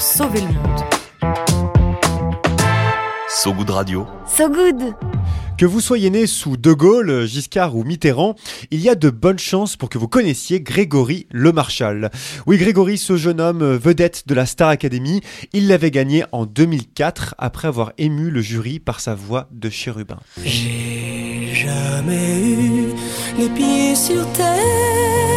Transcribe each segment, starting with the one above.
pour sauver le monde. So Good Radio. So Good que vous soyez né sous De Gaulle, Giscard ou Mitterrand, il y a de bonnes chances pour que vous connaissiez Grégory Le Marchal. Oui, Grégory, ce jeune homme vedette de la Star Academy, il l'avait gagné en 2004 après avoir ému le jury par sa voix de chérubin. J'ai jamais eu les pieds sur terre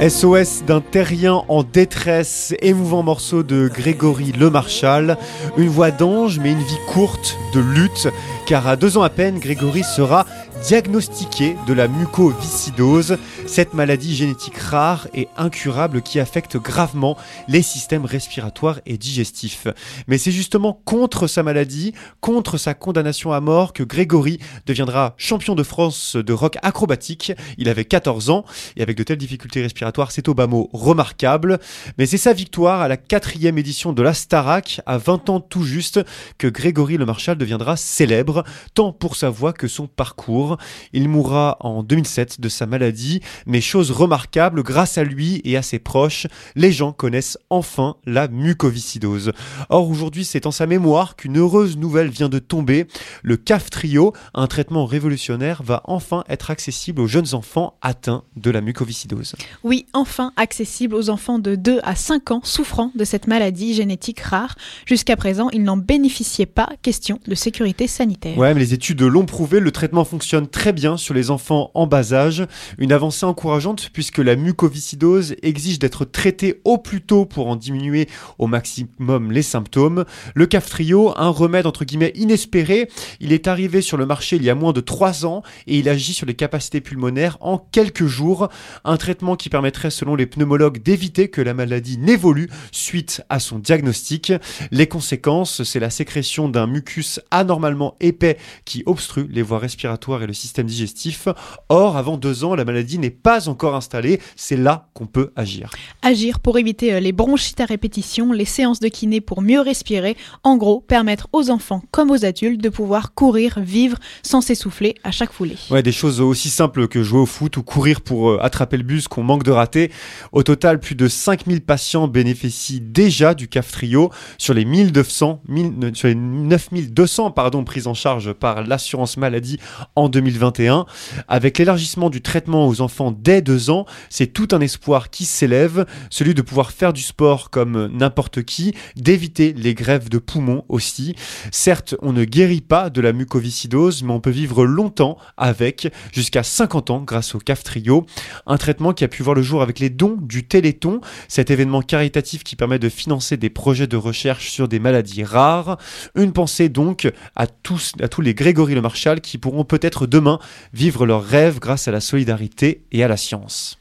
SOS d'un terrien en détresse, émouvant morceau de Grégory Le Marchal, une voix d'ange mais une vie courte de lutte, car à deux ans à peine, Grégory sera diagnostiqué de la mucoviscidose, cette maladie génétique rare et incurable qui affecte gravement les systèmes respiratoires et digestifs. Mais c'est justement contre sa maladie, contre sa condamnation à mort que Grégory deviendra champion de France de rock acrobatique. Il avait 14 ans et avec de telles difficultés respiratoires, c'est au bas mot remarquable. Mais c'est sa victoire à la quatrième édition de la Starac, à 20 ans tout juste, que Grégory Le Marchal deviendra célèbre, tant pour sa voix que son parcours. Il mourra en 2007 de sa maladie, mais chose remarquable, grâce à lui et à ses proches, les gens connaissent enfin la mucoviscidose. Or aujourd'hui, c'est en sa mémoire qu'une heureuse nouvelle vient de tomber. Le CAF Trio, un traitement révolutionnaire, va enfin être accessible aux jeunes enfants atteints de la mucoviscidose. Oui, enfin accessible aux enfants de 2 à 5 ans souffrant de cette maladie génétique rare. Jusqu'à présent, ils n'en bénéficiaient pas, question de sécurité sanitaire. Ouais, mais les études l'ont prouvé, le traitement fonctionne très bien sur les enfants en bas âge, une avancée encourageante puisque la mucoviscidose exige d'être traitée au plus tôt pour en diminuer au maximum les symptômes. Le Caftrio, un remède entre guillemets inespéré, il est arrivé sur le marché il y a moins de 3 ans et il agit sur les capacités pulmonaires en quelques jours, un traitement qui permettrait selon les pneumologues d'éviter que la maladie n'évolue suite à son diagnostic. Les conséquences, c'est la sécrétion d'un mucus anormalement épais qui obstrue les voies respiratoires et le système digestif. Or, avant deux ans, la maladie n'est pas encore installée. C'est là qu'on peut agir. Agir pour éviter euh, les bronchites à répétition, les séances de kiné pour mieux respirer. En gros, permettre aux enfants comme aux adultes de pouvoir courir, vivre sans s'essouffler à chaque foulée. Ouais, des choses aussi simples que jouer au foot ou courir pour euh, attraper le bus qu'on manque de rater. Au total, plus de 5000 patients bénéficient déjà du CAF Trio sur les 1200, 1000, sur les 9200 pardon, prises en charge par l'assurance maladie en 2021. Avec l'élargissement du traitement aux enfants dès 2 ans, c'est tout un espoir qui s'élève, celui de pouvoir faire du sport comme n'importe qui, d'éviter les grèves de poumons aussi. Certes, on ne guérit pas de la mucoviscidose, mais on peut vivre longtemps avec, jusqu'à 50 ans grâce au CAF Trio, un traitement qui a pu voir le jour avec les dons du Téléthon, cet événement caritatif qui permet de financer des projets de recherche sur des maladies rares. Une pensée donc à tous, à tous les Grégory Le Marchal qui pourront peut-être demain vivre leurs rêves grâce à la solidarité et à la science.